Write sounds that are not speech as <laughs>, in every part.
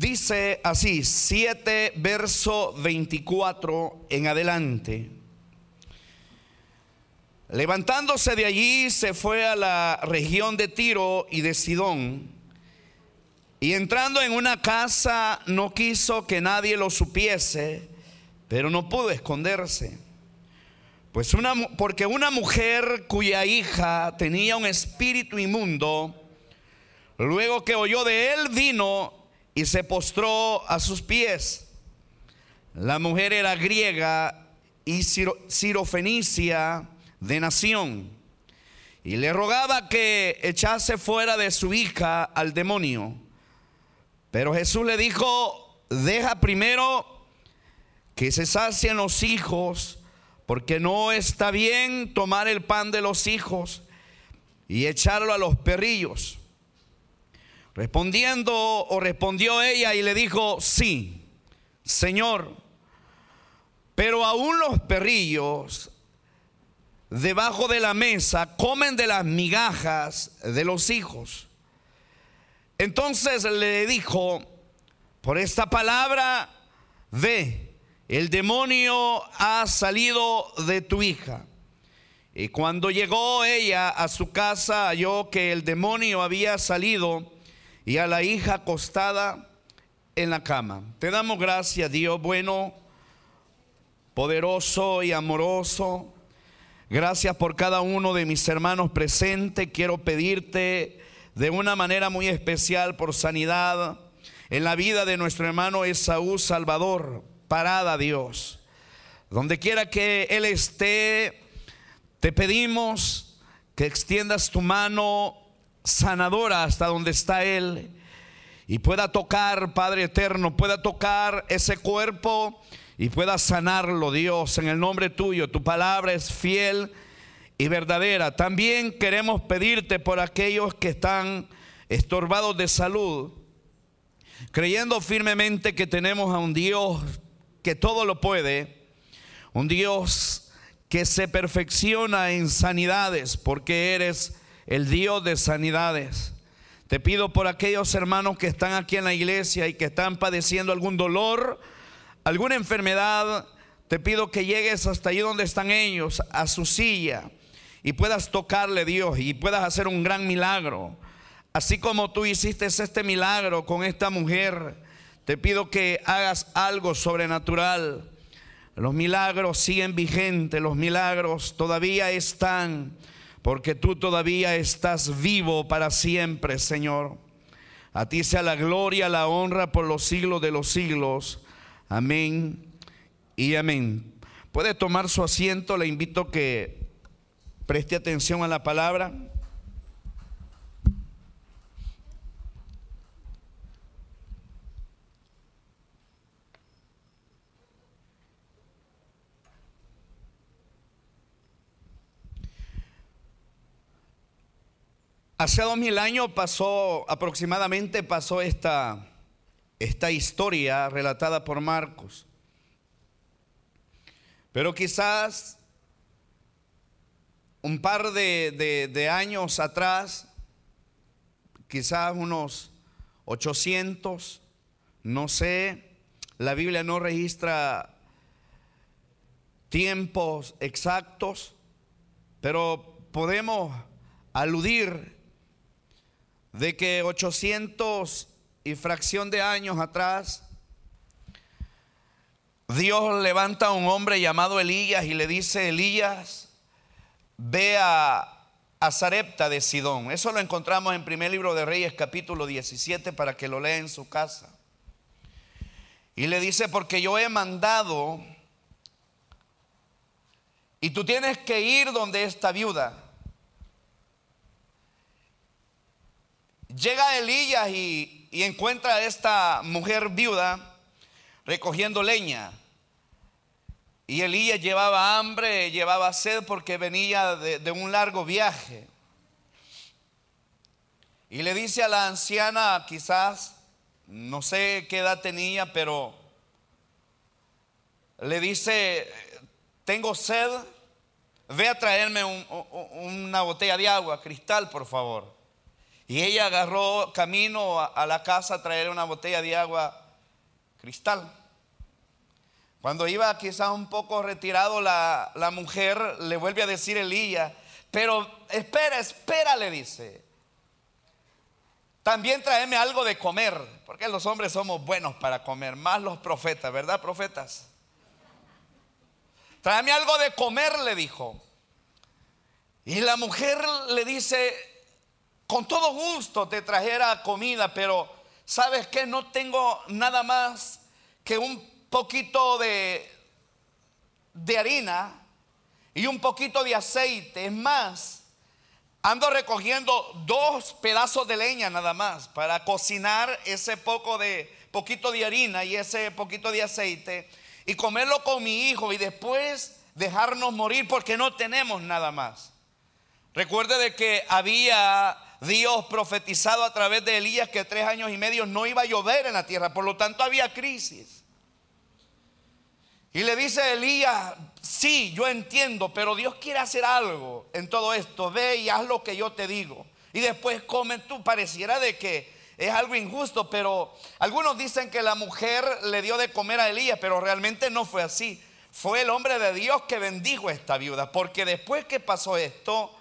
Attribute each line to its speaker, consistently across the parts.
Speaker 1: Dice así, 7 verso 24 en adelante. Levantándose de allí se fue a la región de Tiro y de Sidón. Y entrando en una casa no quiso que nadie lo supiese, pero no pudo esconderse. Pues una porque una mujer cuya hija tenía un espíritu inmundo, luego que oyó de él vino y se postró a sus pies. La mujer era griega y sirofenicia de nación. Y le rogaba que echase fuera de su hija al demonio. Pero Jesús le dijo, deja primero que se sacien los hijos, porque no está bien tomar el pan de los hijos y echarlo a los perrillos. Respondiendo o respondió ella y le dijo, sí, Señor, pero aún los perrillos debajo de la mesa comen de las migajas de los hijos. Entonces le dijo, por esta palabra, ve, el demonio ha salido de tu hija. Y cuando llegó ella a su casa, halló que el demonio había salido y a la hija acostada en la cama. Te damos gracias, Dios bueno, poderoso y amoroso. Gracias por cada uno de mis hermanos presentes. Quiero pedirte de una manera muy especial por sanidad en la vida de nuestro hermano Esaú Salvador. Parada Dios. Donde quiera que Él esté, te pedimos que extiendas tu mano sanadora hasta donde está Él y pueda tocar, Padre eterno, pueda tocar ese cuerpo y pueda sanarlo, Dios, en el nombre tuyo. Tu palabra es fiel y verdadera. También queremos pedirte por aquellos que están estorbados de salud, creyendo firmemente que tenemos a un Dios que todo lo puede, un Dios que se perfecciona en sanidades, porque eres el Dios de sanidades. Te pido por aquellos hermanos que están aquí en la iglesia y que están padeciendo algún dolor, alguna enfermedad, te pido que llegues hasta allí donde están ellos, a su silla, y puedas tocarle Dios y puedas hacer un gran milagro. Así como tú hiciste este milagro con esta mujer, te pido que hagas algo sobrenatural. Los milagros siguen vigentes, los milagros todavía están, porque tú todavía estás vivo para siempre, Señor. A ti sea la gloria, la honra por los siglos de los siglos. Amén y amén. Puede tomar su asiento, le invito que preste atención a la palabra. Hace dos mil años pasó, aproximadamente pasó esta esta historia relatada por Marcos. Pero quizás un par de, años atrás, quizás unos 800, no sé, la Biblia no registra tiempos exactos, pero podemos aludir de que 800 y fracción de años atrás, Dios levanta a un hombre llamado Elías y le dice, Elías, ve a, a Zarepta de Sidón. Eso lo encontramos en primer libro de Reyes capítulo 17 para que lo lea en su casa. Y le dice, porque yo he mandado y tú tienes que ir donde esta viuda. Llega Elías y, y encuentra a esta mujer viuda recogiendo leña. Y Elías llevaba hambre, llevaba sed porque venía de, de, un largo viaje. Y le dice a la anciana, quizás, no sé qué edad tenía, pero le dice, tengo sed, ve a traerme una botella de agua, cristal, por favor. Y ella agarró camino a, la casa a traer una botella de agua cristal. Cuando iba quizá un poco retirado, la, la mujer le vuelve a decir Elías, pero espera, espera, le dice. También tráeme algo de comer, porque los hombres somos buenos para comer, más los profetas, ¿verdad, profetas? Tráeme algo de comer, le dijo. Y la mujer le dice, con todo gusto te trajera comida, pero sabes que no tengo nada más que un poquito de, de harina y un poquito de aceite. Es más, ando recogiendo dos pedazos de leña nada más para cocinar ese poco de poquito de harina y ese poquito de aceite y comerlo con mi hijo y después dejarnos morir porque no tenemos nada más. Recuerde de que había Dios profetizado a través de Elías que tres años y medio no iba a llover en la tierra, por lo tanto había crisis. Y le dice Elías, sí, yo entiendo, pero Dios quiere hacer algo en todo esto. Ve y haz lo que yo te digo. Y después come tú. Pareciera de que es algo injusto, pero algunos dicen que la mujer le dio de comer a Elías, pero realmente no fue así. Fue el hombre de Dios que bendijo a esta viuda, porque después que pasó esto,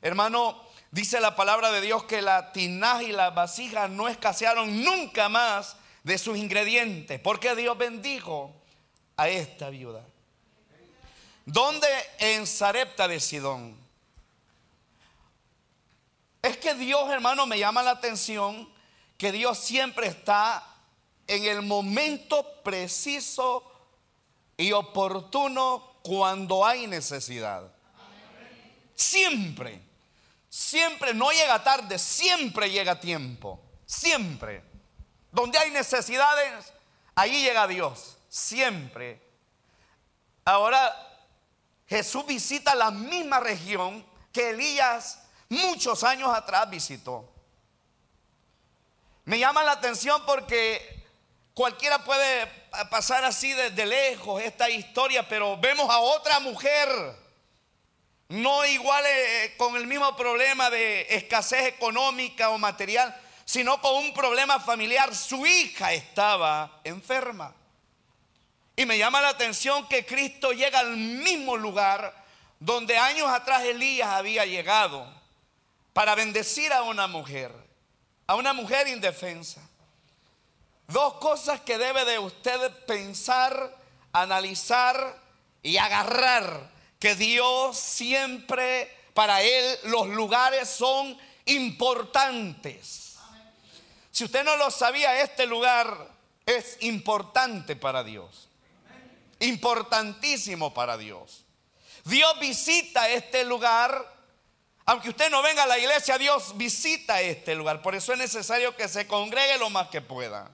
Speaker 1: hermano, dice la palabra de Dios que la tinaja y la vasija no escasearon nunca más de sus ingredientes, porque Dios bendijo a esta viuda. ¿Dónde? En Sarepta de Sidón. Es que Dios, hermano, me llama la atención que Dios siempre está en el momento preciso y oportuno cuando hay necesidad. Siempre, siempre, no llega tarde, siempre llega tiempo, siempre. Donde hay necesidades, ahí llega Dios siempre. Ahora, Jesús visita la misma región que Elías muchos años atrás visitó. Me llama la atención porque cualquiera puede pasar así desde lejos esta historia, pero vemos a otra mujer, no igual eh, con el mismo problema de escasez económica o material, sino con un problema familiar. Su hija estaba enferma. Y me llama la atención que Cristo llega al mismo lugar donde años atrás Elías había llegado para bendecir a una mujer, a una mujer indefensa. Dos cosas que debe de usted pensar, analizar y agarrar, que Dios siempre, para Él, los lugares son importantes. Si usted no lo sabía, este lugar es importante para Dios importantísimo para Dios. Dios visita este lugar. Aunque usted no venga a la iglesia, Dios visita este lugar. Por eso es necesario que se congregue lo más que pueda.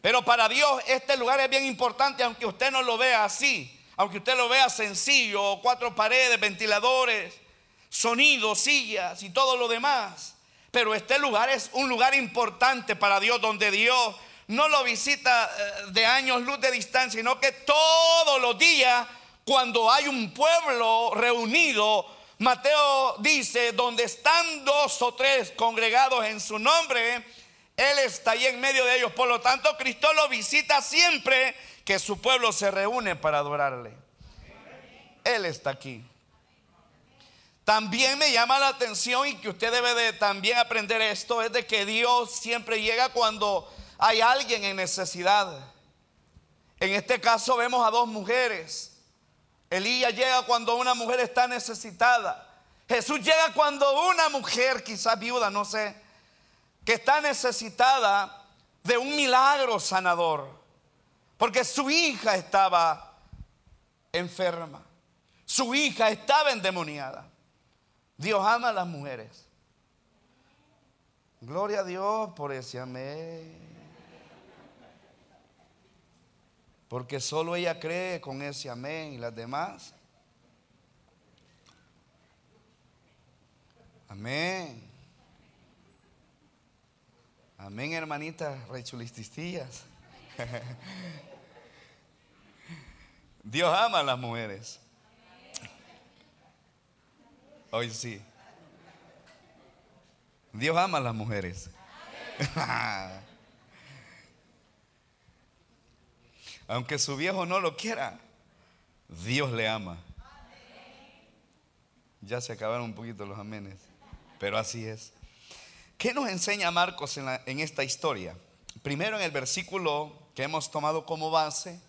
Speaker 1: Pero para Dios este lugar es bien importante, aunque usted no lo vea así. Aunque usted lo vea sencillo, cuatro paredes, ventiladores, sonidos, sillas y todo lo demás. Pero este lugar es un lugar importante para Dios, donde Dios no lo visita eh, de años luz de distancia, sino que todos los días, cuando hay un pueblo reunido, Mateo dice, donde están dos o tres congregados en su nombre, Él está ahí en medio de ellos. Por lo tanto, Cristo lo visita siempre que su pueblo se reúne para adorarle. Él está aquí. También me llama la atención y que usted debe de también aprender esto, es de que Dios siempre llega cuando hay alguien en necesidad. En este caso vemos a dos mujeres. Elías llega cuando una mujer está necesitada. Jesús llega cuando una mujer, quizás viuda, no sé, que está necesitada de un milagro sanador. Porque su hija estaba enferma. Su hija estaba endemoniada. Dios ama a las mujeres. Gloria a Dios por ese amén. Porque solo ella cree con ese amén y las demás. Amén. Amén, hermanitas rechulististillas. <laughs> Dios ama a las mujeres. Hoy sí. Dios ama a las mujeres. <laughs> Aunque su viejo no lo quiera, Dios le ama. Ya se acabaron un poquito los amenes, pero así es. ¿Qué nos enseña Marcos en, esta historia? Primero en el versículo que hemos tomado como base,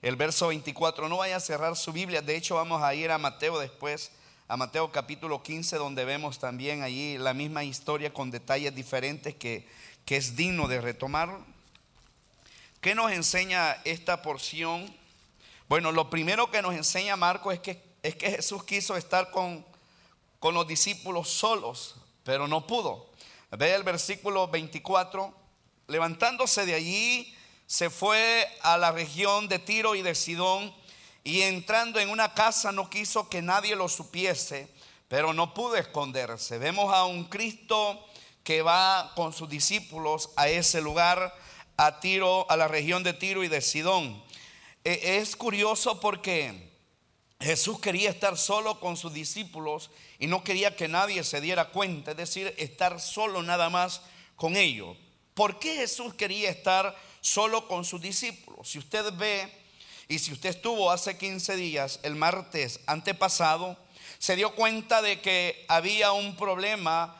Speaker 1: el verso 24. No vaya a cerrar su Biblia, de hecho vamos a ir a Mateo después, a Mateo capítulo 15, donde vemos también allí la misma historia con detalles diferentes que, es digno de retomar. ¿Qué nos enseña esta porción? Bueno, lo primero que nos enseña Marco es que, es que Jesús quiso estar con los discípulos solos, pero no pudo. Ve el versículo 24, levantándose de allí, se fue a la región de Tiro y de Sidón y entrando en una casa no quiso que nadie lo supiese, pero no pudo esconderse. Vemos a un Cristo que va con sus discípulos a ese lugar a Tiro, a la región de Tiro y de Sidón. E, es curioso porque Jesús quería estar solo con sus discípulos y no quería que nadie se diera cuenta, es decir, estar solo nada más con ellos. ¿Por qué Jesús quería estar solo con sus discípulos? Si usted ve y si usted estuvo hace 15 días, el martes antepasado, se dio cuenta de que había un problema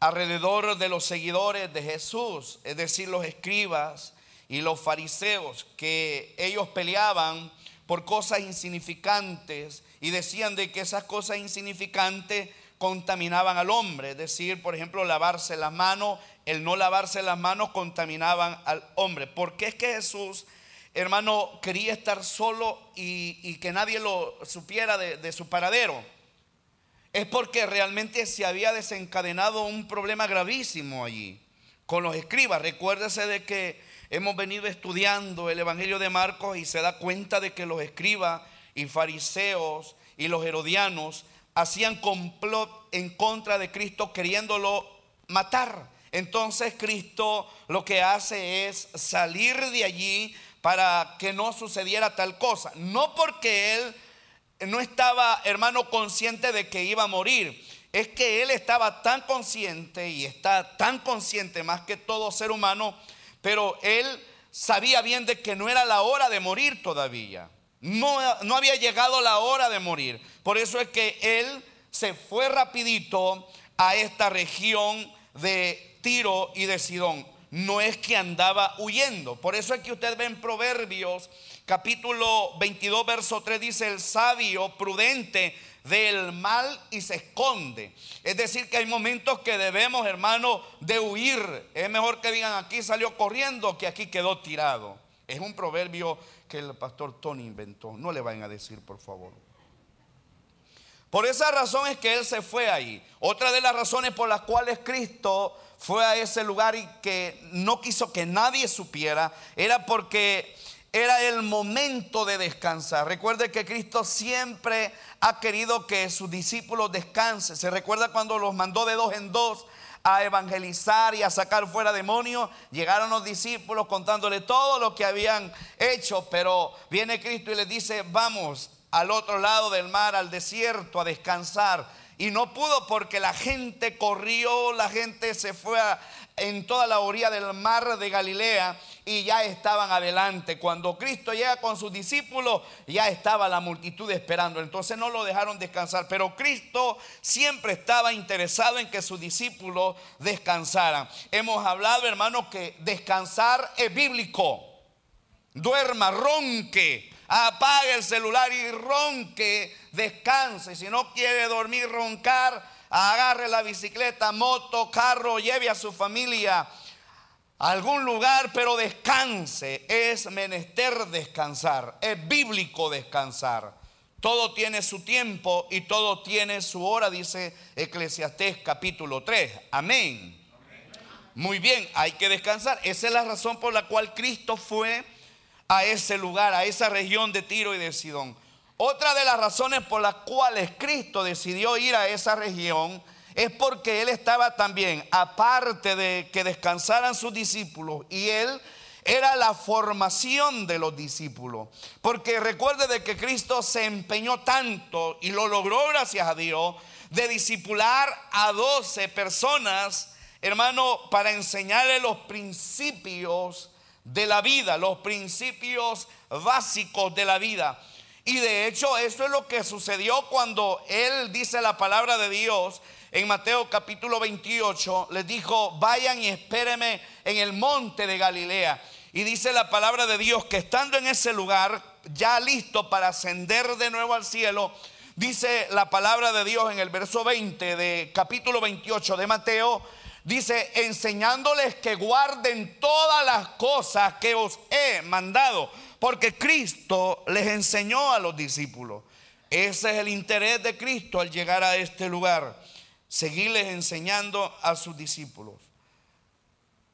Speaker 1: alrededor de los seguidores de Jesús, es decir, los escribas y los fariseos, que ellos peleaban por cosas insignificantes y decían de que esas cosas insignificantes contaminaban al hombre, es decir, por ejemplo, lavarse las manos, el no lavarse las manos contaminaban al hombre. ¿Por qué es que Jesús, hermano, quería estar solo y, que nadie lo supiera de, de su paradero? es porque realmente se había desencadenado un problema gravísimo allí con los escribas. Recuérdese de que hemos venido estudiando el Evangelio de Marcos y se da cuenta de que los escribas y fariseos y los herodianos hacían complot en contra de Cristo queriéndolo matar. Entonces Cristo lo que hace es salir de allí para que no sucediera tal cosa. No porque Él no estaba, hermano, consciente de que iba a morir. Es que él estaba tan consciente y está tan consciente más que todo ser humano, pero él sabía bien de que no era la hora de morir todavía. No, no había llegado la hora de morir. Por eso es que él se fue rapidito a esta región de Tiro y de Sidón. No es que andaba huyendo. Por eso es que usted ve en Proverbios capítulo 22, verso 3 dice, el sabio prudente del mal y se esconde. Es decir, que hay momentos que debemos, hermano, de huir. Es mejor que digan aquí salió corriendo que aquí quedó tirado. Es un proverbio que el pastor Tony inventó. No le vayan a decir, por favor. Por esa razón es que él se fue ahí. Otra de las razones por las cuales Cristo fue a ese lugar y que no quiso que nadie supiera era porque era el momento de descansar. Recuerde que Cristo siempre ha querido que sus discípulos descansen. Se recuerda cuando los mandó de dos en dos a evangelizar y a sacar fuera demonios. Llegaron los discípulos contándole todo lo que habían hecho, pero viene Cristo y les dice, vamos al otro lado del mar, al desierto, a descansar. Y no pudo porque la gente corrió, la gente se fue en toda la orilla del mar de Galilea y ya estaban adelante. Cuando Cristo llega con sus discípulos, ya estaba la multitud esperando. Entonces no lo dejaron descansar. Pero Cristo siempre estaba interesado en que sus discípulos descansaran. Hemos hablado, hermanos, que descansar es bíblico. Duerma, ronque apague el celular y ronque, descanse. Si no quiere dormir, roncar, agarre la bicicleta, moto, carro, lleve a su familia a algún lugar, pero descanse. Es menester descansar, es bíblico descansar. Todo tiene su tiempo y todo tiene su hora, dice Eclesiastés capítulo 3. Amén. Muy bien, hay que descansar. Esa es la razón por la cual Cristo fue a ese lugar, a esa región de Tiro y de Sidón. Otra de las razones por las cuales Cristo decidió ir a esa región es porque Él estaba también, aparte de que descansaran sus discípulos, y Él era la formación de los discípulos. Porque recuerde de que Cristo se empeñó tanto y lo logró gracias a Dios de discipular a 12 personas hermano, para enseñarle los principios de la vida, los principios básicos de la vida. Y de hecho, eso es lo que sucedió cuando él dice la palabra de Dios en Mateo capítulo 28. Les dijo, vayan y espérenme en el monte de Galilea. Y dice la palabra de Dios que estando en ese lugar, ya listo para ascender de nuevo al cielo, dice la palabra de Dios en el verso 20 de capítulo 28 de Mateo, dice, enseñándoles que guarden todas las cosas que os he mandado, porque Cristo les enseñó a los discípulos. Ese es el interés de Cristo al llegar a este lugar, seguirles enseñando a sus discípulos.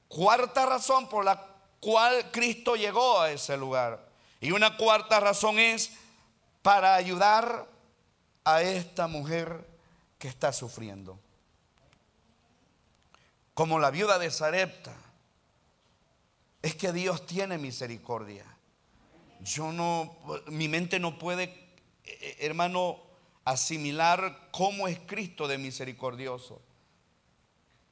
Speaker 1: Cuarta razón por la cual Cristo llegó a ese lugar. Y una cuarta razón es para ayudar a esta mujer que está sufriendo. Como la viuda de Sarepta. Es que Dios tiene misericordia. Yo no, mi mente no puede, eh, hermano, asimilar cómo es Cristo de misericordioso.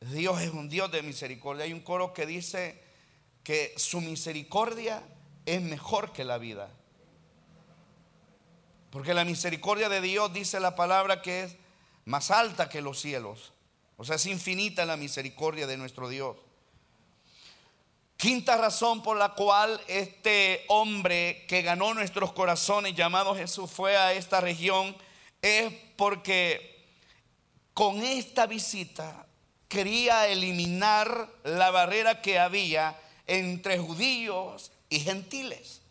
Speaker 1: Dios es un Dios de misericordia. Hay un coro que dice, que su misericordia es mejor que la vida. Porque la misericordia de Dios dice la palabra que es más alta que los cielos. O sea, es infinita la misericordia de nuestro Dios. Quinta razón por la cual este hombre que ganó nuestros corazones llamado Jesús fue a esta región es porque con esta visita quería eliminar la barrera que había entre judíos y gentiles.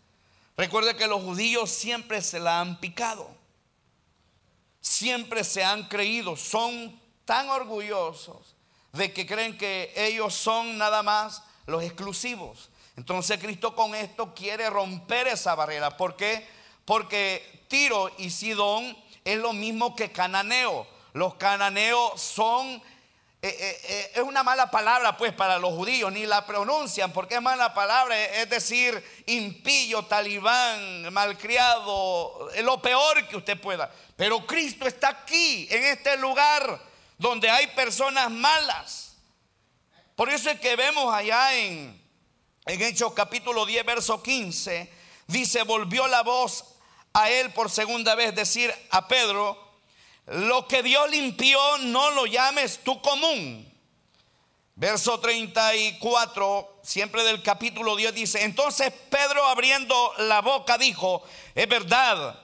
Speaker 1: Recuerde que los judíos siempre se la han picado, siempre se han creído, son tan orgullosos de que creen que ellos son nada más los exclusivos. Entonces Cristo con esto quiere romper esa barrera. ¿Por qué? Porque Tiro y Sidón es lo mismo que cananeo. Los cananeos son eh, eh, eh, es una mala palabra pues para los judíos, ni la pronuncian porque es mala palabra, es decir, impillo, talibán, malcriado, lo peor que usted pueda. Pero Cristo está aquí, en este lugar donde hay personas malas. Por eso es que vemos allá en, Hechos capítulo 10, verso 15, dice, volvió la voz a él por segunda vez, decir a Pedro, lo que Dios limpió no lo llames tú común. Verso 34, siempre del capítulo 10 dice, entonces Pedro abriendo la boca dijo, es verdad,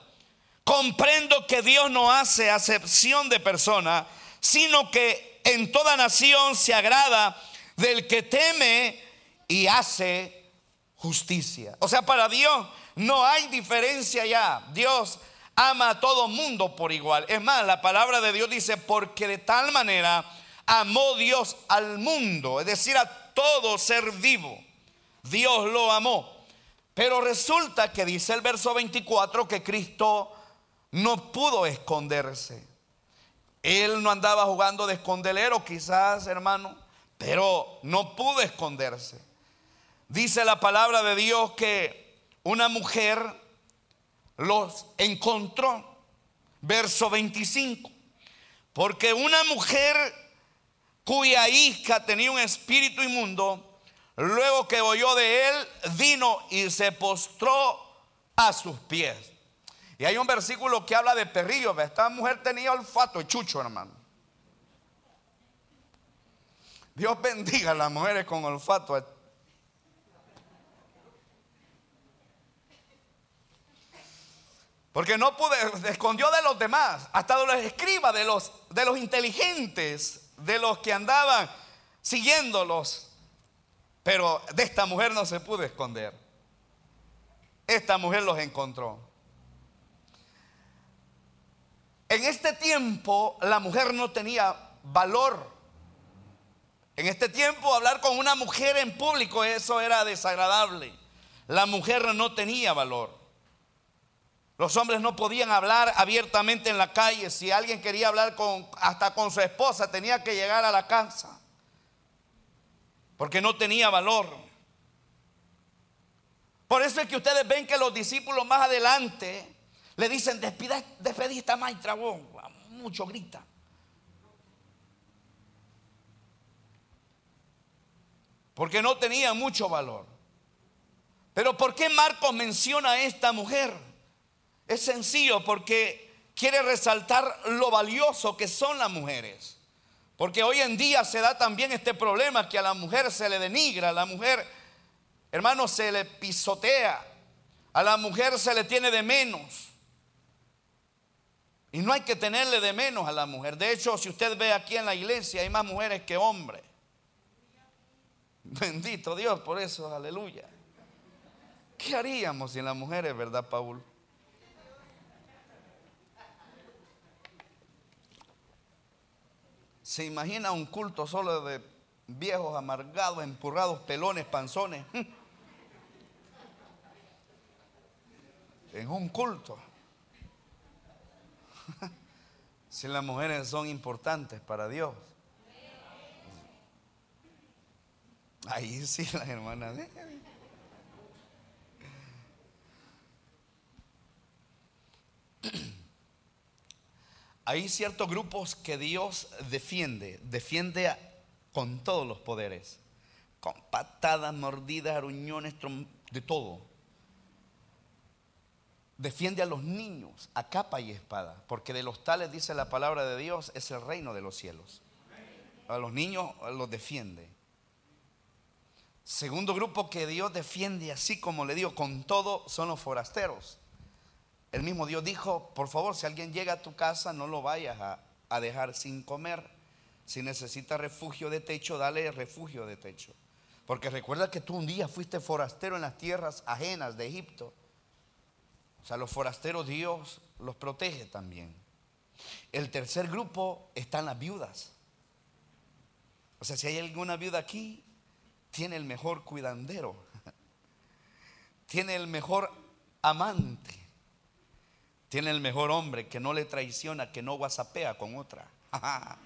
Speaker 1: comprendo que Dios no hace acepción de persona, sino que en toda nación se agrada del que teme y hace justicia. O sea, para Dios no hay diferencia ya. Dios ama a todo mundo por igual. Es más, la palabra de Dios dice, porque de tal manera amó Dios al mundo, es decir, a todo ser vivo. Dios lo amó. Pero resulta que dice el verso 24 que Cristo no pudo esconderse. Él no andaba jugando de escondelero, quizás, hermano, pero no pudo esconderse. Dice la palabra de Dios que una mujer los encontró. Verso 25. Porque una mujer cuya hija tenía un espíritu inmundo, luego que oyó de él, vino y se postró a sus pies. Y hay un versículo que habla de perrillo. Esta mujer tenía olfato chucho, hermano. Dios bendiga a las mujeres con olfato. Porque no pude, escondió de los demás, hasta de los escribas, de los, de los inteligentes, de los que andaban siguiéndolos. Pero de esta mujer no se pudo esconder. Esta mujer los encontró. En este tiempo la mujer no tenía valor. En este tiempo hablar con una mujer en público, eso era desagradable. La mujer no tenía valor. Los hombres no podían hablar abiertamente en la calle. Si alguien quería hablar hasta con su esposa, tenía que llegar a la casa. Porque no tenía valor. Por eso es que ustedes ven que los discípulos más adelante le dicen, esta maestra, mucho grita. Porque no tenía mucho valor. Pero ¿por qué Marcos menciona a esta mujer? Es sencillo, porque quiere resaltar lo valioso que son las mujeres. Porque hoy en día se da también este problema que a la mujer se le denigra, a la mujer, hermano, se le pisotea, a la mujer se le tiene de menos. Y no hay que tenerle de menos a la mujer. De hecho, si usted ve aquí en la iglesia, hay más mujeres que hombres. <laughs> Bendito Dios por eso, aleluya. ¿Qué haríamos sin las mujeres, verdad, Paul? ¿Se imagina un culto solo de viejos amargados, empurrados, pelones, panzones? <laughs> En un culto. <laughs> Si las mujeres son importantes para Dios. Ahí sí las hermanas. Hay ciertos grupos que Dios defiende, defiende con todos los poderes, con patadas, mordidas, aruñones, de todo. Defiende a los niños a capa y espada, porque de los tales dice la palabra de Dios es el reino de los cielos. A los niños los defiende. Segundo grupo que Dios defiende así como le digo, con todo, son los forasteros. El mismo Dios dijo, por favor, si alguien llega a tu casa, no lo vayas a, dejar sin comer. Si necesita refugio de techo, dale refugio de techo. Porque recuerda que tú un día fuiste forastero en las tierras ajenas de Egipto. O sea, los forasteros Dios los protege también. El tercer grupo están las viudas. O sea, si hay alguna viuda aquí, tiene el mejor cuidandero. <laughs> Tiene el mejor amante. Tiene el mejor hombre que no le traiciona, que no guasapea con otra. <laughs>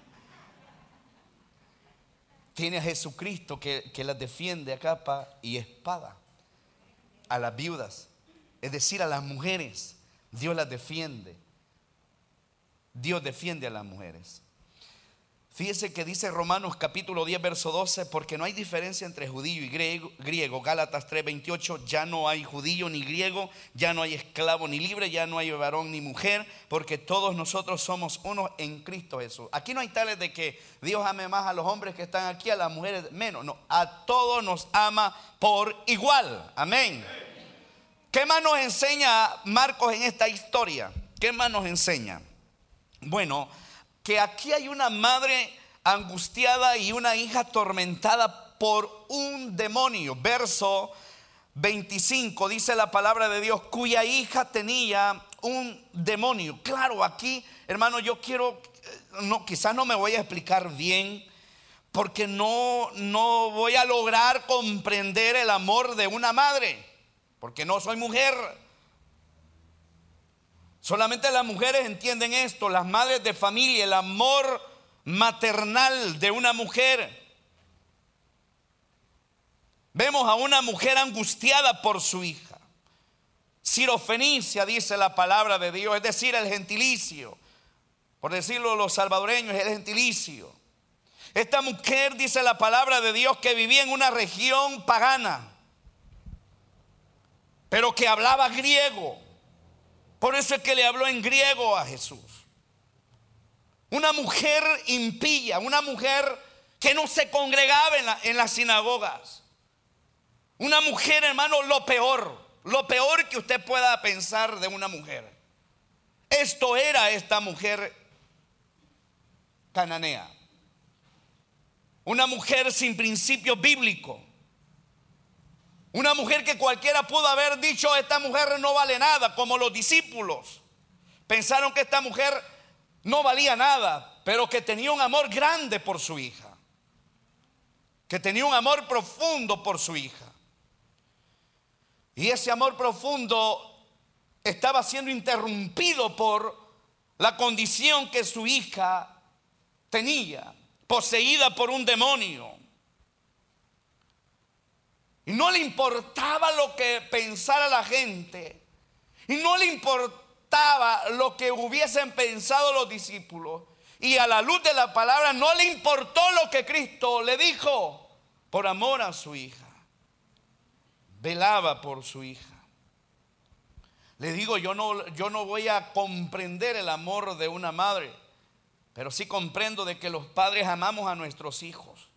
Speaker 1: Tiene a Jesucristo que, que las defiende a capa y espada. A las viudas, es decir, a las mujeres, Dios las defiende. Dios defiende a las mujeres. Fíjese que dice Romanos capítulo 10, verso 12, porque no hay diferencia entre judío y griego, griego. Gálatas 3, 28, ya no hay judío ni griego, ya no hay esclavo ni libre, ya no hay varón ni mujer, porque todos nosotros somos uno en Cristo Jesús. Aquí no hay tales de que Dios ame más a los hombres que están aquí, a las mujeres menos. No, a todos nos ama por igual. Amén. ¿Qué más nos enseña Marcos en esta historia? ¿Qué más nos enseña? Bueno, que aquí hay una madre angustiada y una hija atormentada por un demonio. Verso 25 dice la palabra de Dios, cuya hija tenía un demonio. Claro, aquí, hermano, yo quiero, eh, no, quizás no me voy a explicar bien, porque no, no voy a lograr comprender el amor de una madre, porque no soy mujer. Solamente las mujeres entienden esto, las madres de familia, el amor maternal de una mujer. Vemos a una mujer angustiada por su hija. Sirofenicia dice la palabra de Dios, es decir, el gentilicio. Por decirlo los salvadoreños, el gentilicio. Esta mujer dice la palabra de Dios que vivía en una región pagana, pero que hablaba griego. Por eso es que le habló en griego a Jesús. Una mujer impía, una mujer que no se congregaba en, las sinagogas. Una mujer, hermano, lo peor, lo peor que usted pueda pensar de una mujer. Esto era esta mujer cananea. Una mujer sin principio bíblico. Una mujer que cualquiera pudo haber dicho, esta mujer no vale nada, como los discípulos. Pensaron que esta mujer no valía nada, pero que tenía un amor grande por su hija. Que tenía un amor profundo por su hija. Y ese amor profundo estaba siendo interrumpido por la condición que su hija tenía, poseída por un demonio. Y no le importaba lo que pensara la gente. Y no le importaba lo que hubiesen pensado los discípulos. Y a la luz de la palabra no le importó lo que Cristo le dijo. por amor a su hija. Velaba por su hija. Le digo, yo no, yo no voy a comprender el amor de una madre, pero sí comprendo de que los padres amamos a nuestros hijos.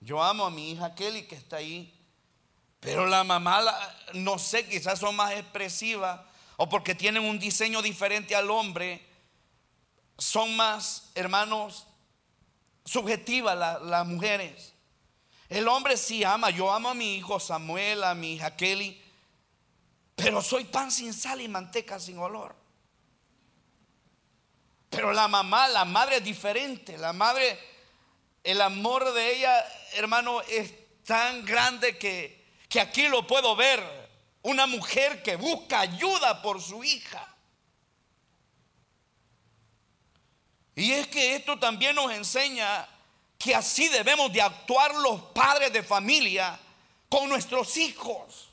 Speaker 1: Yo amo a mi hija Kelly que está ahí, pero la mamá, no sé, quizás son más expresivas o porque tienen un diseño diferente al hombre, son más, hermanos, subjetivas las mujeres. El hombre sí ama, yo amo a mi hijo Samuel, a mi hija Kelly, pero soy pan sin sal y manteca sin olor. Pero la mamá, la madre es diferente. La madre, el amor de ella, hermano, es tan grande que, que aquí lo puedo ver. Una mujer que busca ayuda por su hija. Y es que esto también nos enseña que así debemos de actuar los padres de familia con nuestros hijos.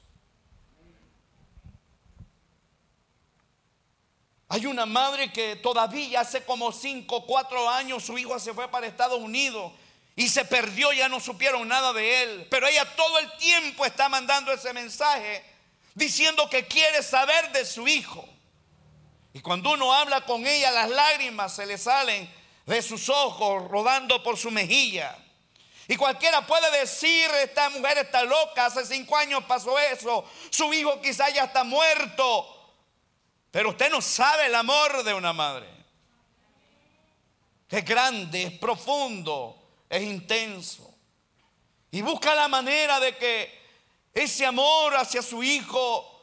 Speaker 1: Hay una madre que todavía hace como 5 o 4 años su hijo se fue para Estados Unidos y se perdió, ya no supieron nada de él. Pero ella todo el tiempo está mandando ese mensaje diciendo que quiere saber de su hijo. Y cuando uno habla con ella, las lágrimas se le salen de sus ojos rodando por su mejilla. Y cualquiera puede decir, esta mujer está loca, hace cinco años pasó eso, su hijo quizá ya está muerto. Pero usted no sabe el amor de una madre. Es grande, es profundo, es intenso. Y busca la manera de que ese amor hacia su hijo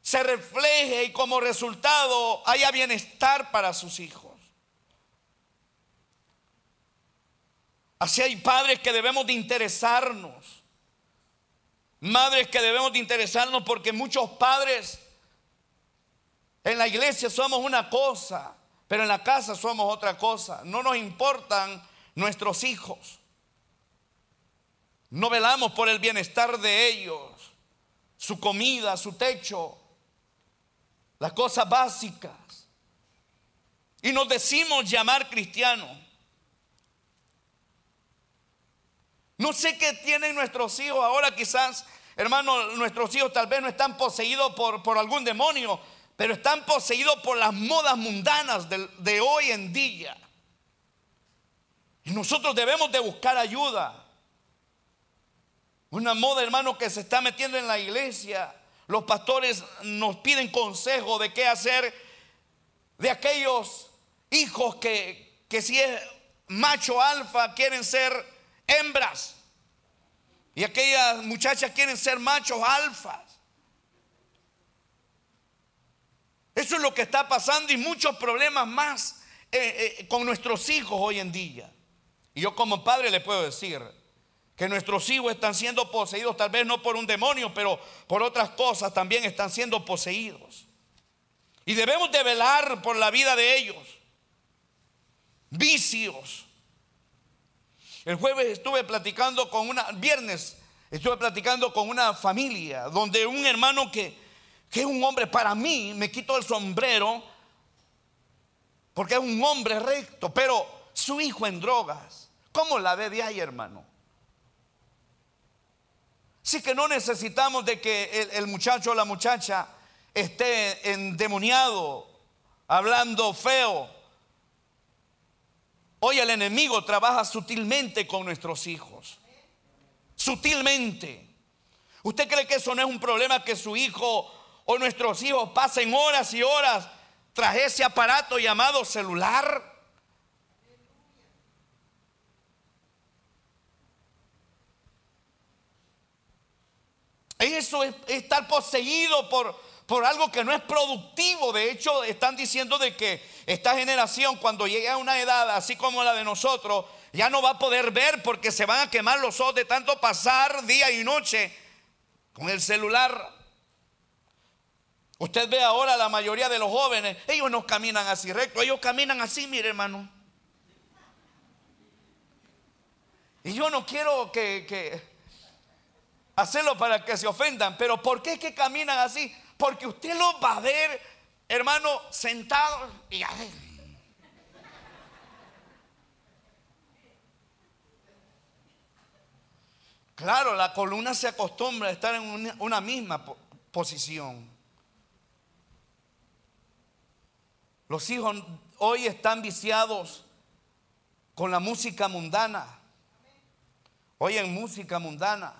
Speaker 1: se refleje y como resultado haya bienestar para sus hijos. Así hay padres que debemos de interesarnos. Madres que debemos de interesarnos porque muchos padres en la iglesia somos una cosa, pero en la casa somos otra cosa. No nos importan nuestros hijos. No velamos por el bienestar de ellos, su comida, su techo, las cosas básicas. Y nos decimos llamar cristianos. No sé qué tienen nuestros hijos ahora, quizás, hermano, nuestros hijos tal vez no están poseídos por, por algún demonio, pero están poseídos por las modas mundanas de, hoy en día. Y nosotros debemos de buscar ayuda. Una moda, hermano, que se está metiendo en la iglesia. Los pastores nos piden consejo de qué hacer de aquellos hijos que, que si es macho alfa quieren ser hembras. Y aquellas muchachas quieren ser machos alfas. Eso es lo que está pasando y muchos problemas más eh, eh, con nuestros hijos hoy en día. Y yo como padre le puedo decir que nuestros hijos están siendo poseídos tal vez no por un demonio, pero por otras cosas también están siendo poseídos. Y debemos de velar por la vida de ellos. Vicios. El jueves estuve platicando con una, viernes estuve platicando con una familia donde un hermano que que es un hombre para mí, me quito el sombrero, porque es un hombre recto, pero su hijo en drogas, ¿cómo la ve de ahí, hermano? Sí que no necesitamos de que el, muchacho o la muchacha esté endemoniado, hablando feo. Hoy el enemigo trabaja sutilmente con nuestros hijos. Sutilmente. ¿Usted cree que eso no es un problema que su hijo o nuestros hijos pasen horas y horas tras ese aparato llamado celular. Eso es estar poseído por, por algo que no es productivo. De hecho, están diciendo de que esta generación cuando llegue a una edad así como la de nosotros, ya no va a poder ver porque se van a quemar los ojos de tanto pasar día y noche con el celular. Usted ve ahora la mayoría de los jóvenes, ellos no caminan así recto, ellos caminan así, mire hermano. Y yo no quiero que, hacerlo para que se ofendan, pero ¿por qué es que caminan así? Porque usted los va a ver, hermano, sentados y ver. Claro, la columna se acostumbra a estar en una, misma posición. Los hijos hoy están viciados con la música mundana. Oyen música mundana.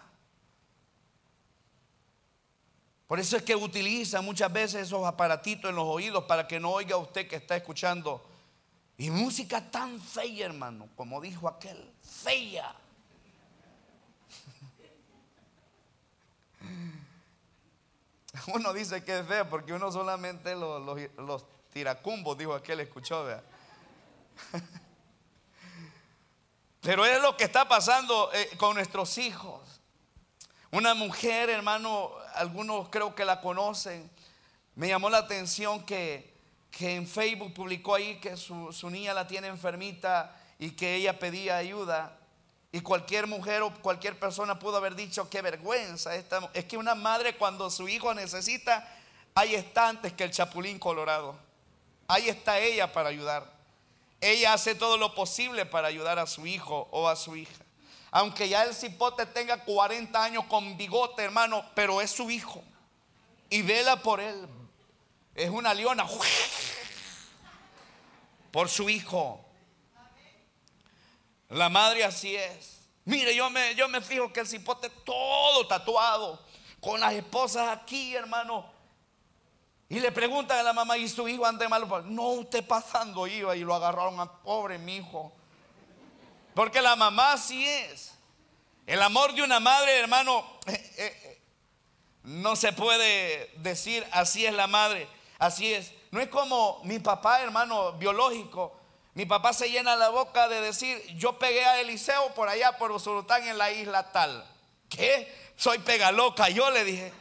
Speaker 1: Por eso es que utiliza muchas veces esos aparatitos en los oídos para que no oiga usted que está escuchando. Y música tan fea, hermano, como dijo aquel, fea. <laughs> Uno dice que es fea porque uno solamente los, los, tiracumbos, dijo aquel, escuchó, vea. <laughs> Pero es lo que está pasando eh, con nuestros hijos. Una mujer, hermano, algunos creo que la conocen. Me llamó la atención que, que en Facebook publicó ahí que su, su, niña la tiene enfermita y que ella pedía ayuda. Y cualquier mujer o cualquier persona pudo haber dicho, qué vergüenza. Esta, es que una madre cuando su hijo necesita, ahí está antes que el chapulín colorado. Ahí está ella para ayudar. Ella hace todo lo posible para ayudar a su hijo o a su hija. Aunque ya el cipote tenga 40 años con bigote, hermano, pero es su hijo. Y vela por él. Es una leona. Por su hijo. La madre así es. Mire, yo me, yo me fijo que el cipote todo tatuado, con las esposas aquí, hermano. Y le preguntan a la mamá, ¿y su hijo anda malo? No, usted pasando iba y lo agarraron a pobre mi hijo. Porque la mamá así es. El amor de una madre, hermano, eh, eh, no se puede decir así es la madre, así es. No es como mi papá, hermano, biológico. Mi papá se llena la boca de decir, yo pegué a Eliseo por allá, por Usulután, en la isla tal. ¿Qué? Soy pega loca. Yo le dije,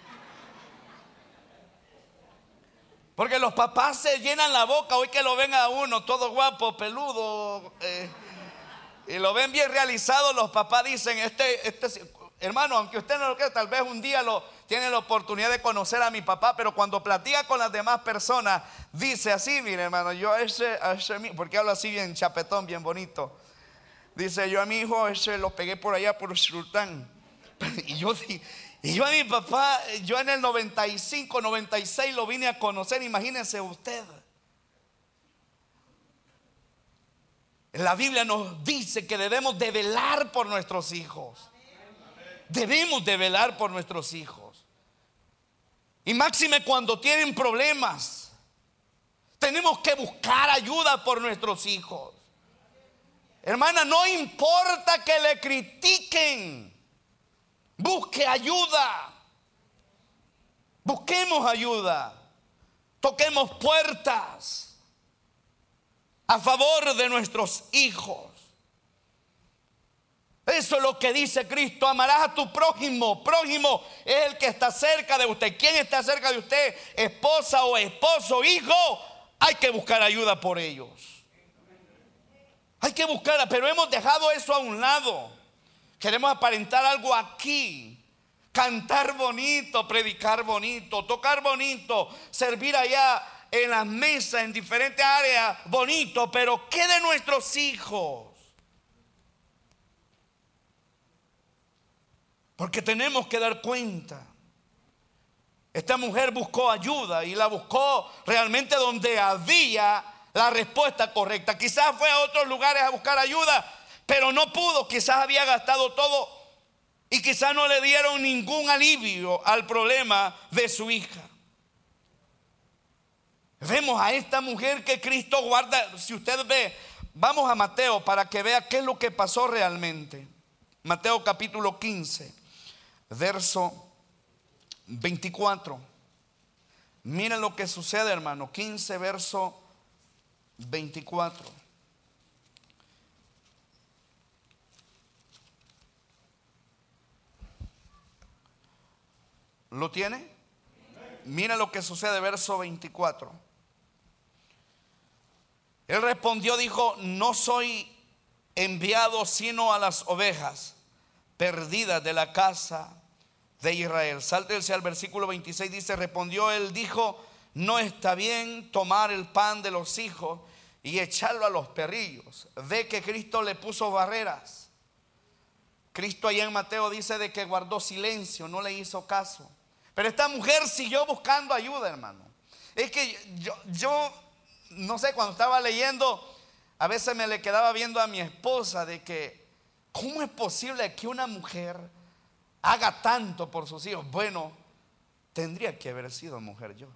Speaker 1: Porque los papás se llenan la boca hoy que lo ven a uno todo guapo, peludo. Eh, y lo ven bien realizado, los papás dicen, este, este, hermano, aunque usted no lo crea, tal vez un día lo, tiene la oportunidad de conocer a mi papá, pero cuando platica con las demás personas, dice así, mire hermano, yo ese, ese porque habla así bien chapetón, bien bonito. Dice, yo a mi hijo ese lo pegué por allá por Sultán. <laughs> Y yo y yo a mi papá, yo en el 95, 96 lo vine a conocer, imagínense usted. La Biblia nos dice que debemos de velar por nuestros hijos. Debemos de velar por nuestros hijos. Y máxime cuando tienen problemas. Tenemos que buscar ayuda por nuestros hijos. Hermana, no importa que le critiquen. Busque ayuda. Busquemos ayuda. Toquemos puertas a favor de nuestros hijos. Eso es lo que dice Cristo. Amarás a tu prójimo. Prójimo es el que está cerca de usted. ¿Quién está cerca de usted? Esposa o esposo, hijo. Hay que buscar ayuda por ellos. Hay que buscar, pero hemos dejado eso a un lado. Queremos aparentar algo aquí. Cantar bonito, predicar bonito, tocar bonito, servir allá en las mesas, en diferentes áreas, bonito, pero ¿qué de nuestros hijos? Porque tenemos que dar cuenta. Esta mujer buscó ayuda y la buscó realmente donde había la respuesta correcta. Quizás fue a otros lugares a buscar ayuda, pero no pudo, quizás había gastado todo y quizás no le dieron ningún alivio al problema de su hija. Vemos a esta mujer que Cristo guarda, si usted ve, vamos a Mateo para que vea qué es lo que pasó realmente. Mateo capítulo 15, verso 24. Miren lo que sucede, hermano. 15, verso 24. ¿Lo tiene? Mira lo que sucede, verso 24. Él respondió, dijo, no soy enviado sino a las ovejas perdidas de la casa de Israel. Sáltese al versículo 26, dice, respondió él, dijo, no está bien tomar el pan de los hijos y echarlo a los perrillos. Ve que Cristo le puso barreras Cristo allá en Mateo dice de que guardó silencio, no le hizo caso. Pero esta mujer siguió buscando ayuda, hermano. Es que yo, yo no sé, cuando estaba leyendo, a veces me le quedaba viendo a mi esposa de que, ¿cómo es posible que una mujer haga tanto por sus hijos? Bueno, tendría que haber sido mujer yo.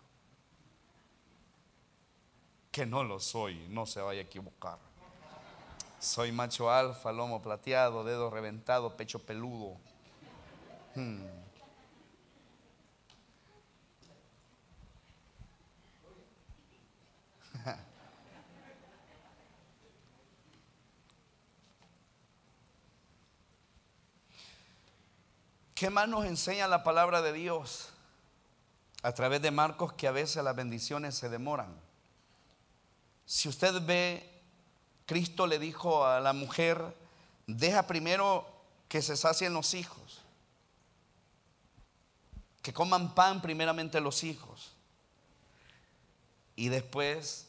Speaker 1: Que no lo soy, no se vaya a equivocar. Soy macho alfa, lomo plateado, dedo reventado, pecho peludo. Hmm. ¿Qué más nos enseña la palabra de Dios? A través de Marcos que a veces las bendiciones se demoran. Si usted ve, Cristo le dijo a la mujer, deja primero que se sacien los hijos, que coman pan primeramente los hijos y después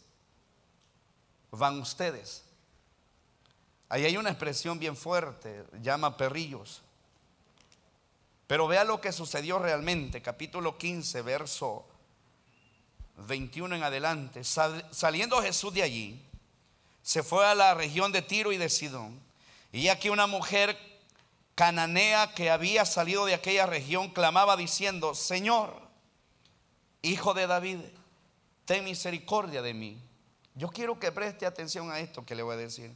Speaker 1: van ustedes. Ahí hay una expresión bien fuerte, llama perrillos. Pero vea lo que sucedió realmente, capítulo 15, verso 21 en adelante. saliendo Jesús de allí, se fue a la región de Tiro y de Sidón. Y aquí una mujer cananea que había salido de aquella región clamaba diciendo, Señor, hijo de David, ten misericordia de mí. Yo quiero que preste atención a esto que le voy a decir.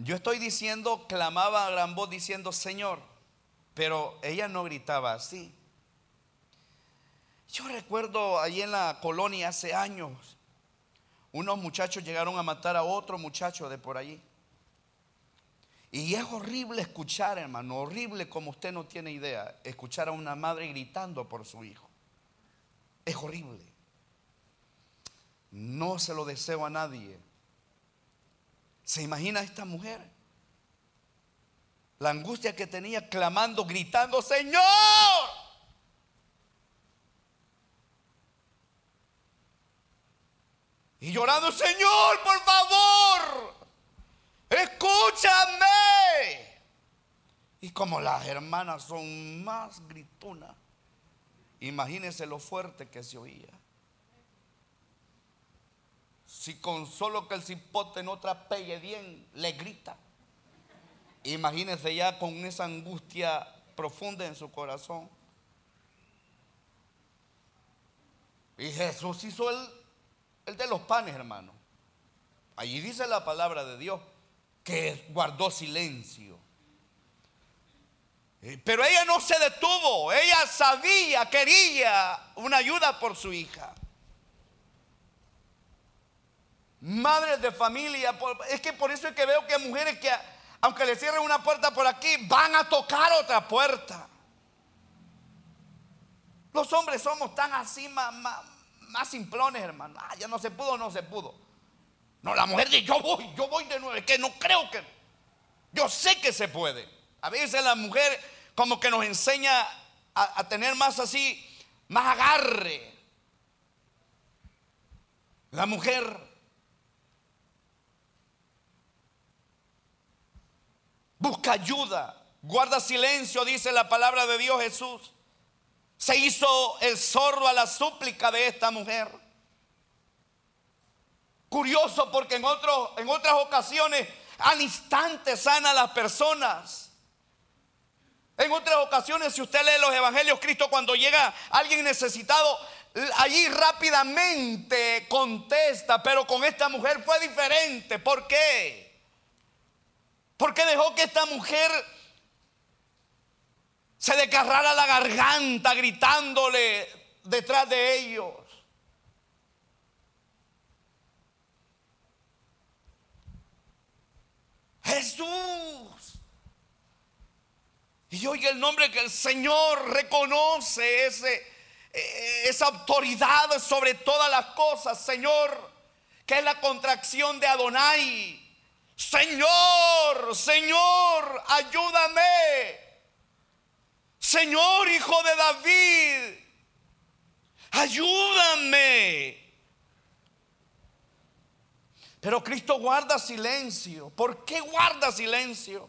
Speaker 1: Yo estoy diciendo, clamaba a gran voz diciendo, Señor, pero ella no gritaba así. Yo recuerdo ahí en la colonia hace años, unos muchachos llegaron a matar a otro muchacho de por allí. Y es horrible escuchar, hermano, horrible como usted no tiene idea, escuchar a una madre gritando por su hijo. Es horrible. No se lo deseo a nadie. ¿Se imagina esta mujer? La angustia que tenía clamando, gritando, Señor. Y llorando, Señor, por favor, escúchame. Y como las hermanas son más gritunas, imagínense lo fuerte que se oía. Si con solo que el cipote no trapelle bien, le grita. Imagínense ya con esa angustia profunda en su corazón. Y Jesús hizo el, el de los panes, hermano. Allí dice la palabra de Dios que guardó silencio. Eh, pero ella no se detuvo, ella sabía, quería una ayuda por su hija madres de familia. Es que por eso es que veo que mujeres que, aunque le cierren una puerta por aquí, van a tocar otra puerta. Los hombres somos tan así, más, más, simplones, hermano. Ah, ya no se pudo, no se pudo. No, la mujer dice, yo voy, yo voy de nuevo. Es que no creo que... Yo sé que se puede. A veces la mujer como que nos enseña a, a tener más así, más agarre. La mujer Busca ayuda. Guarda silencio, dice la palabra de Dios Jesús. Se hizo el sordo a la súplica de esta mujer. Curioso porque en, en otras ocasiones al instante sana a las personas. En otras ocasiones, si usted lee los evangelios, Cristo cuando llega alguien necesitado, allí rápidamente contesta, pero con esta mujer fue diferente. ¿Por qué? ¿Por qué dejó que esta mujer se desgarrara la garganta gritándole detrás de ellos? Jesús. Y oiga el nombre que el Señor reconoce ese, e, esa autoridad sobre todas las cosas, Señor, que es la contracción de Adonai. Señor, Señor, ayúdame. Señor, hijo de David, ayúdame. Pero Cristo guarda silencio. ¿Por qué guarda silencio?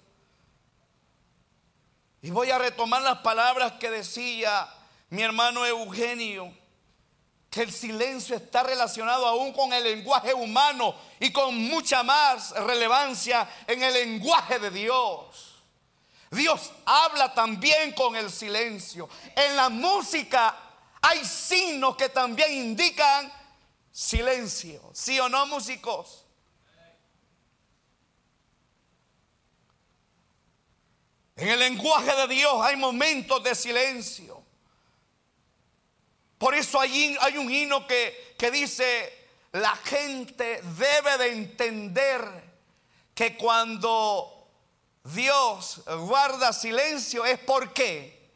Speaker 1: Y voy a retomar las palabras que decía mi hermano Eugenio, que el silencio está relacionado aún con el lenguaje humano y con mucha más relevancia en el lenguaje de Dios. Dios habla también con el silencio. En la música hay signos que también indican silencio. ¿Sí o no, músicos? En el lenguaje de Dios hay momentos de silencio. Por eso hay, un himno que, que dice, la gente debe de entender que cuando Dios guarda silencio es porque,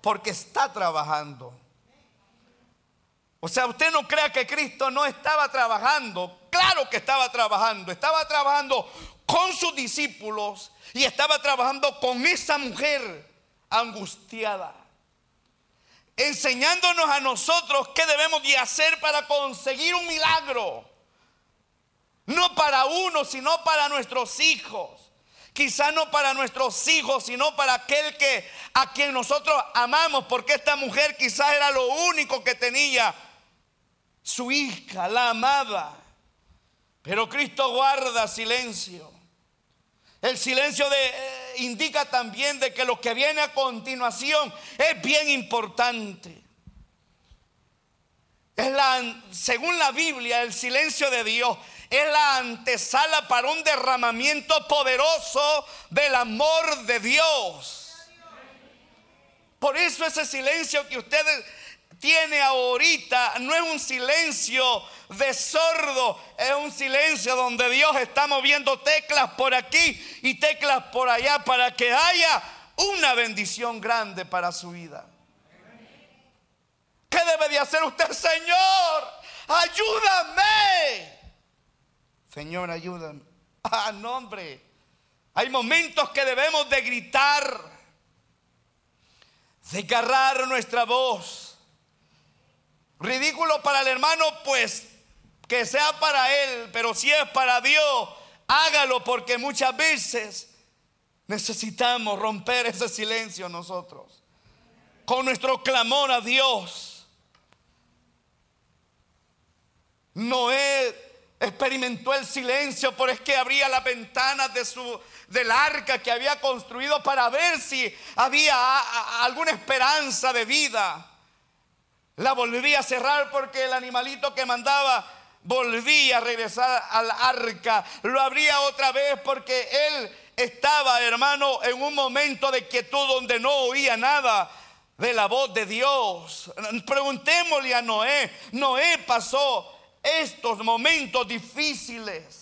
Speaker 1: porque está trabajando. O sea, usted no crea que Cristo no estaba trabajando. Claro que estaba trabajando. Estaba trabajando con sus discípulos y estaba trabajando con esa mujer angustiada. Enseñándonos a nosotros qué debemos de hacer para conseguir un milagro. No para uno, sino para nuestros hijos. Quizá no para nuestros hijos, sino para aquel que a quien nosotros amamos, porque esta mujer quizás era lo único que tenía su hija, la amada. Pero Cristo guarda silencio. El silencio de, indica también de que lo que viene a continuación es bien importante. Es la, según la Biblia, el silencio de Dios es la antesala para un derramamiento poderoso del amor de Dios. Por eso ese silencio que ustedes tiene ahorita no es un silencio de sordo, es un silencio donde Dios está moviendo teclas por aquí y teclas por allá para que haya una bendición grande para su vida. ¿Qué debe de hacer usted, Señor? Ayúdame. Señor, ayúdame. Ah, no, hombre. Hay momentos que debemos de gritar, de agarrar nuestra voz Ridículo para el hermano, pues que sea para él, pero si es para Dios, hágalo porque muchas veces necesitamos romper ese silencio nosotros. Con nuestro clamor a Dios. Noé experimentó el silencio, por es que abría las ventanas de su, del arca que había construido para ver si había alguna esperanza de vida. La volví a cerrar porque el animalito que mandaba volvía a regresar al arca. Lo abría otra vez porque él estaba, hermano, en un momento de quietud donde no oía nada de la voz de Dios. Preguntémosle a Noé. Noé pasó estos momentos difíciles.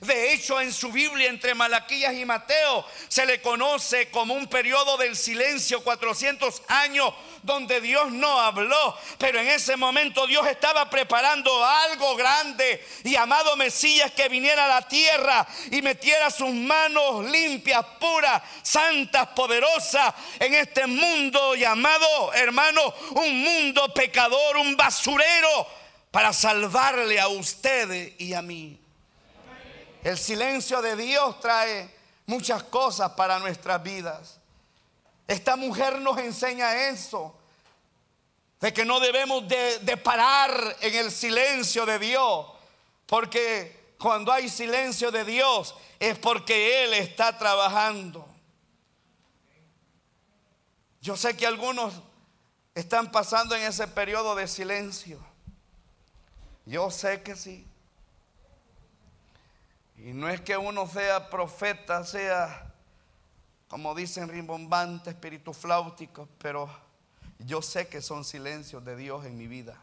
Speaker 1: De hecho, en su Biblia, entre Malaquías y Mateo, se le conoce como un periodo del silencio, 400 años, donde Dios no habló. Pero en ese momento Dios estaba preparando algo grande y amado Mesías que viniera a la tierra y metiera sus manos limpias, puras, santas, poderosas en este mundo llamado, hermano, un mundo pecador, un basurero, para salvarle a usted y a mí. El silencio de Dios trae muchas cosas para nuestras vidas. Esta mujer nos enseña eso, de que no debemos de, parar en el silencio de Dios, porque cuando hay silencio de Dios es porque Él está trabajando. Yo sé que algunos están pasando en ese periodo de silencio. Yo sé que sí. Y no es que uno sea profeta, sea, como dicen, rimbombante, espíritu flautico, pero yo sé que son silencios de Dios en mi vida.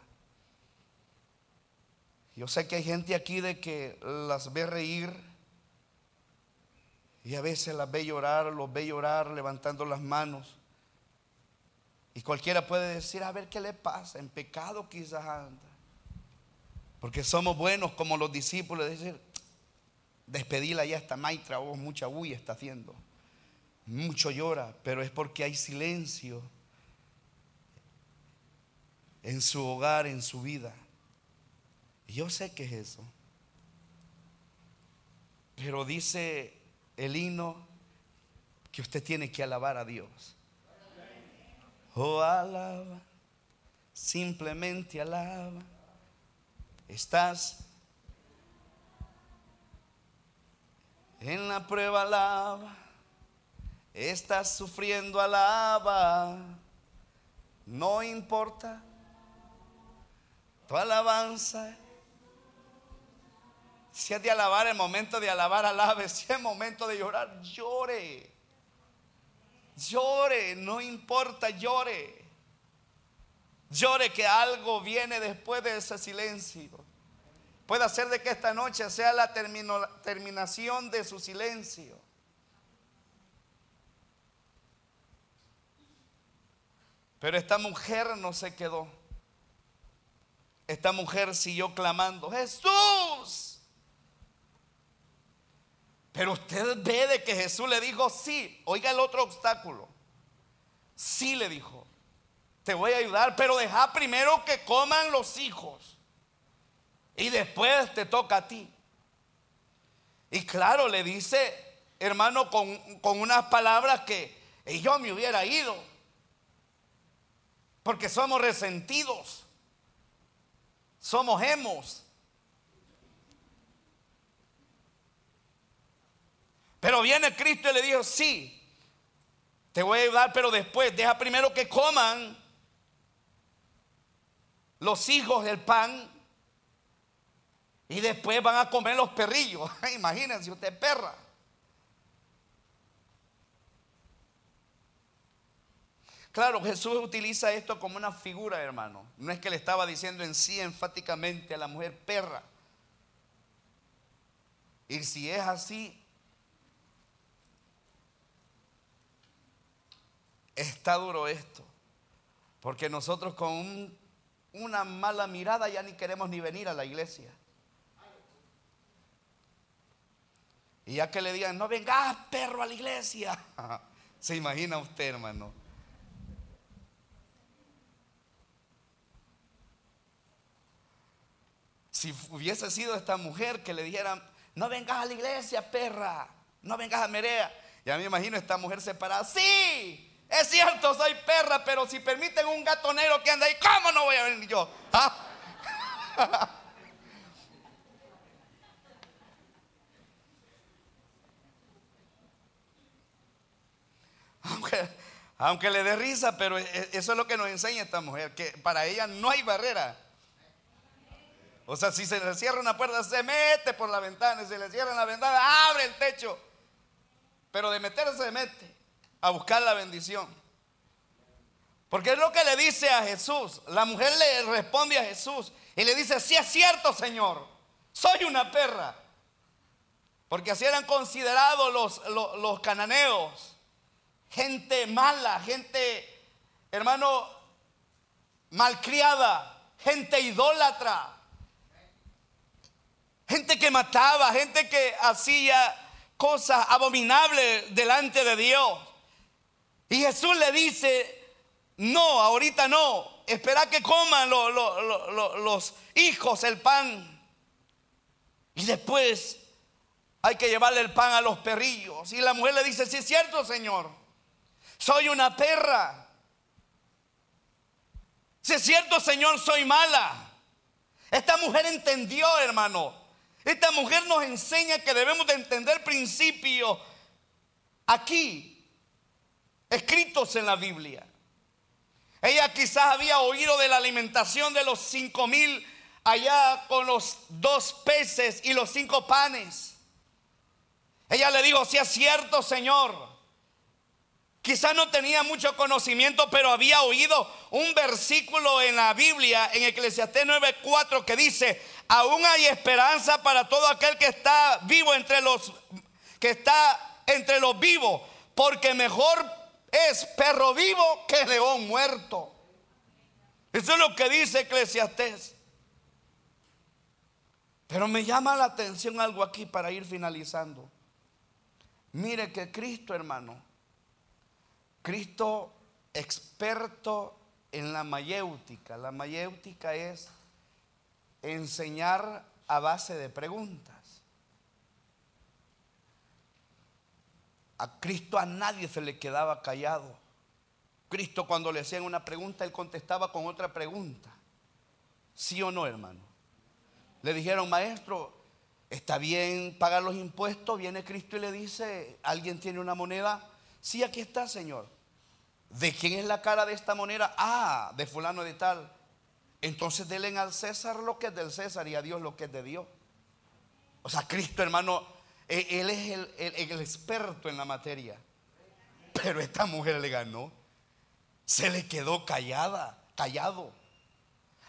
Speaker 1: Yo sé que hay gente aquí de que las ve reír y a veces las ve llorar, los ve llorar levantando las manos. Y cualquiera puede decir, a ver qué le pasa, en pecado quizás anda. Porque somos buenos como los discípulos, decir, Despedirla ya esta maitra, oh, mucha bulla está haciendo. Mucho llora, pero es porque hay silencio en su hogar, en su vida. yo sé que es eso. Pero dice el himno que usted tiene que alabar a Dios. Oh, alaba, simplemente alaba. Estás en la prueba, alaba. Estás sufriendo, alaba. No importa. Tu alabanza si es de alabar, el momento de alabar, alabe. Si es momento de llorar, llore. Llore, no importa, llore. Llore que algo viene después de ese silencio. Puede hacer de que esta noche sea la terminación de su silencio. Pero esta mujer no se quedó. Esta mujer siguió clamando, Jesús, pero usted ve de que Jesús le dijo sí. Oiga el otro obstáculo. Sí le dijo. Te voy a ayudar, pero deja primero que coman los hijos. Y después te toca a ti. Y claro, le dice, hermano, con, con unas palabras que yo me hubiera ido. Porque somos resentidos. Somos hemos. Pero viene Cristo y le dijo, sí, te voy a ayudar, pero después deja primero que coman los hijos del pan y después van a comer los perrillos. <laughs> Imagínense usted, perra. Claro, Jesús utiliza esto como una figura, hermano. No es que le estaba diciendo en sí enfáticamente a la mujer perra. Y si es así, Está duro esto. Porque nosotros con una mala mirada ya ni queremos ni venir a la iglesia. Y ya que le digan, no vengas perro a la iglesia. <laughs> Se imagina usted, hermano. Si hubiese sido esta mujer que le dijeran, no vengas a la iglesia, perra, no vengas a Merea. Ya me imagino esta mujer separada, sí, es cierto, soy perra, pero si permiten un gatonero que anda ahí, ¿cómo no voy a venir yo? <laughs> ¿Ah? <laughs> aunque, le dé risa, pero e, e, eso es lo que nos enseña esta mujer, que para ella no hay barrera. O sea, si se le cierra una puerta, se mete por la ventana, si se le cierra la ventana, abre el techo. Pero de meterse, se mete a buscar la bendición. Porque es lo que le dice a Jesús. La mujer le responde a Jesús y le dice, sí es cierto, Señor, soy una perra. Porque así eran considerados los, los, los cananeos. Gente mala, gente, hermano, malcriada, gente idólatra. Gente que mataba, gente que hacía cosas abominables delante de Dios. Y Jesús le dice, no, ahorita no, espera que coman los hijos el pan. Y después hay que llevarle el pan a los perrillos. Y la mujer le dice, sí es cierto, Señor, soy una perra. Si es cierto, Señor, soy mala. Esta mujer entendió, hermano. Esta mujer nos enseña que debemos de entender principios aquí escritos en la Biblia. Ella quizás había oído de la alimentación de los cinco mil allá con los dos peces y los cinco panes. Ella le dijo, si es cierto, Señor. Quizás no tenía mucho conocimiento, pero había oído un versículo en la Biblia, en Eclesiastés 9:4, que dice: Aún hay esperanza para todo aquel que está vivo entre los que está entre los vivos, porque mejor es perro vivo que león muerto. Eso es lo que dice Eclesiastés. Pero me llama la atención algo aquí para ir finalizando. Mire que Cristo, hermano, Cristo experto en la mayéutica. La mayéutica es enseñar a base de preguntas. A Cristo a nadie se le quedaba callado. Cristo cuando le hacían una pregunta, él contestaba con otra pregunta. ¿Sí o no, hermano? Le dijeron, maestro, está bien pagar los impuestos. Viene Cristo y le dice, ¿alguien tiene una moneda? Sí, aquí está, Señor. ¿De quién es la cara de esta moneda? Ah, de fulano de tal. Entonces denle al César lo que es del César y a Dios lo que es de Dios. O sea, Cristo, hermano, e, él es el, el experto en la materia. Pero esta mujer le ganó. Se le quedó callada, callado.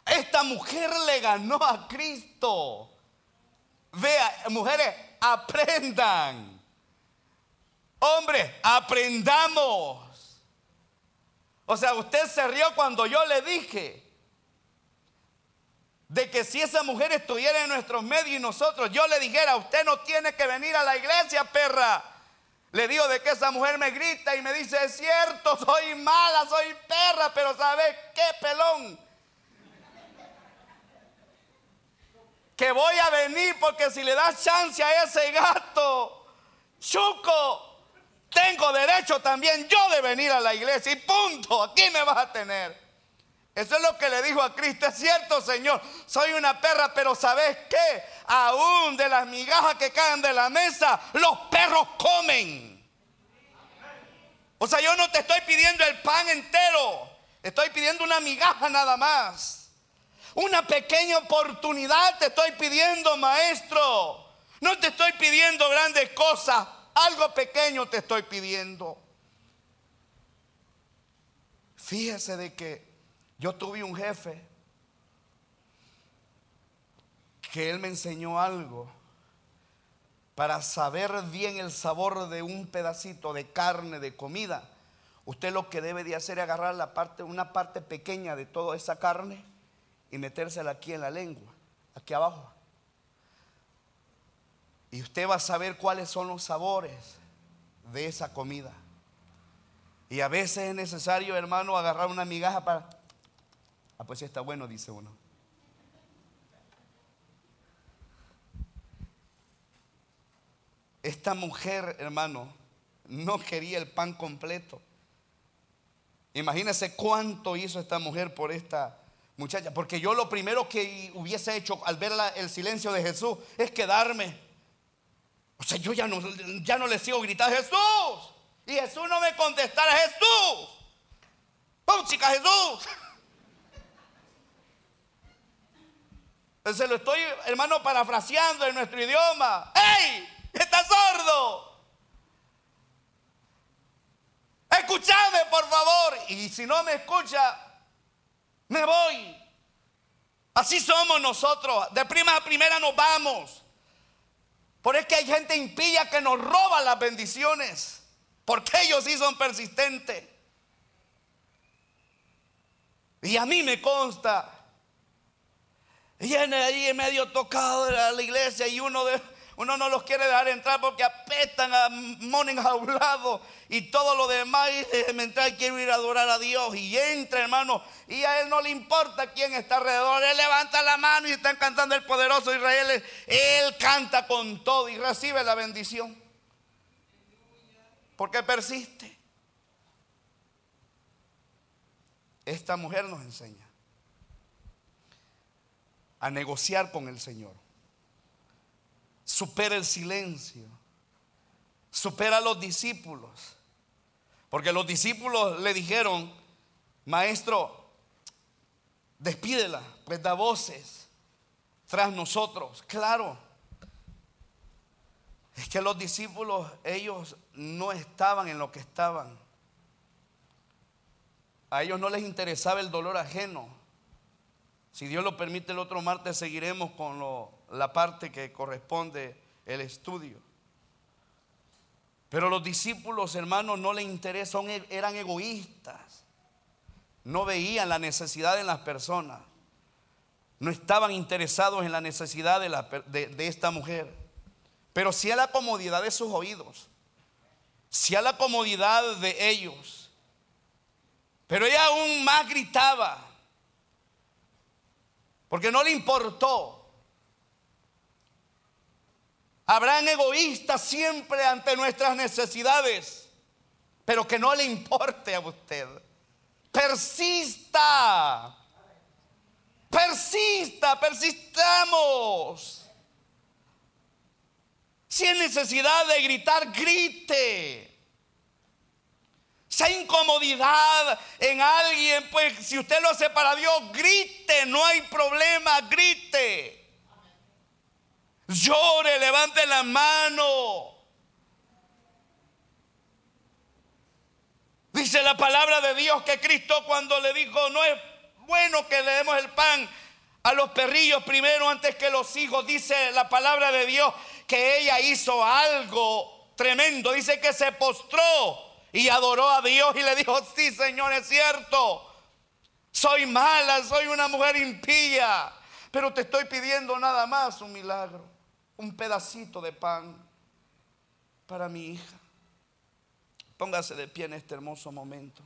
Speaker 1: Esta mujer le ganó a Cristo. Vea, mujeres, aprendan. Hombres, aprendamos. O sea, usted se rió cuando yo le dije de que si esa mujer estuviera en nuestros medios y nosotros, yo le dijera, usted no tiene que venir a la iglesia, perra. Le digo de que esa mujer me grita y me dice, es cierto, soy mala, soy perra, pero ¿sabe qué pelón? Que voy a venir porque si le das chance a ese gato, chuco, tengo derecho también yo de venir a la iglesia y punto, aquí me vas a tener. Eso es lo que le dijo a Cristo, es cierto Señor, soy una perra, pero ¿sabes qué? Aún de las migajas que caen de la mesa, los perros comen. O sea, yo no te estoy pidiendo el pan entero, estoy pidiendo una migaja nada más. Una pequeña oportunidad te estoy pidiendo, maestro. No te estoy pidiendo grandes cosas, algo pequeño te estoy pidiendo. Fíjese de que yo tuve un jefe que él me enseñó algo para saber bien el sabor de un pedacito de carne, de comida. Usted lo que debe de hacer es agarrar la parte, una parte pequeña de toda esa carne y metérsela aquí en la lengua, aquí abajo. Y usted va a saber cuáles son los sabores de esa comida. Y a veces es necesario, hermano, agarrar una migaja para... Ah, pues sí está bueno, dice uno. Esta mujer, hermano, no quería el pan completo. Imagínese cuánto hizo esta mujer por esta muchacha. Porque yo lo primero que hubiese hecho al ver el silencio de Jesús es quedarme. O sea, yo ya no, ya no le sigo gritando Jesús. Y Jesús no me contestara Jesús. ¡Pum, chica Jesús! <laughs> Se lo estoy, hermano, parafraseando en nuestro idioma. ¡Ey! ¡Estás sordo! Escúchame, por favor. Y si no me escucha, me voy. Así somos nosotros. De prima a primera nos vamos. Por es que hay gente impía que nos roba las bendiciones. Porque ellos sí son persistentes. Y a mí me consta. Viene ahí medio tocado de la iglesia y uno de, uno no los quiere dejar entrar porque apestan a mono enjaulado y todo lo demás. Y déjeme entrar, quiero ir a adorar a Dios. Y entra, hermano. Y a él no le importa quién está alrededor. Él levanta la mano y están cantando el poderoso Israel. Él canta con todo y recibe la bendición. Porque persiste. Esta mujer nos enseña a negociar con el Señor supera el silencio, supera a los discípulos. Porque los discípulos le dijeron, maestro, despídela, pues da voces tras nosotros. Claro, es que los discípulos, ellos no estaban en lo que estaban. A ellos no les interesaba el dolor ajeno. Si Dios lo permite, el otro martes seguiremos con la parte que corresponde el estudio. Pero los discípulos, hermanos, no les interesan, eran egoístas. No veían la necesidad de las personas. No estaban interesados en la necesidad de, de esta mujer. Pero sí a la comodidad de sus oídos. Sí a la comodidad de ellos. Pero ella aún más gritaba. Porque no le importó Habrán egoístas siempre ante nuestras necesidades, pero que no le importe a usted. Persista. Persista, persistamos. Si necesidad de gritar, grite. Hay incomodidad en alguien, pues si usted lo hace para Dios, grite, no hay problema, grite. Llore, levante la mano. Dice la palabra de Dios que Cristo cuando le dijo, no es bueno que le demos el pan a los perrillos primero antes que los hijos, dice la palabra de Dios que ella hizo algo tremendo. Dice que se postró y adoró a Dios y le dijo, sí Señor, es cierto, soy mala, soy una mujer impía, pero te estoy pidiendo nada más un milagro, un pedacito de pan para mi hija. Póngase de pie en este hermoso momento.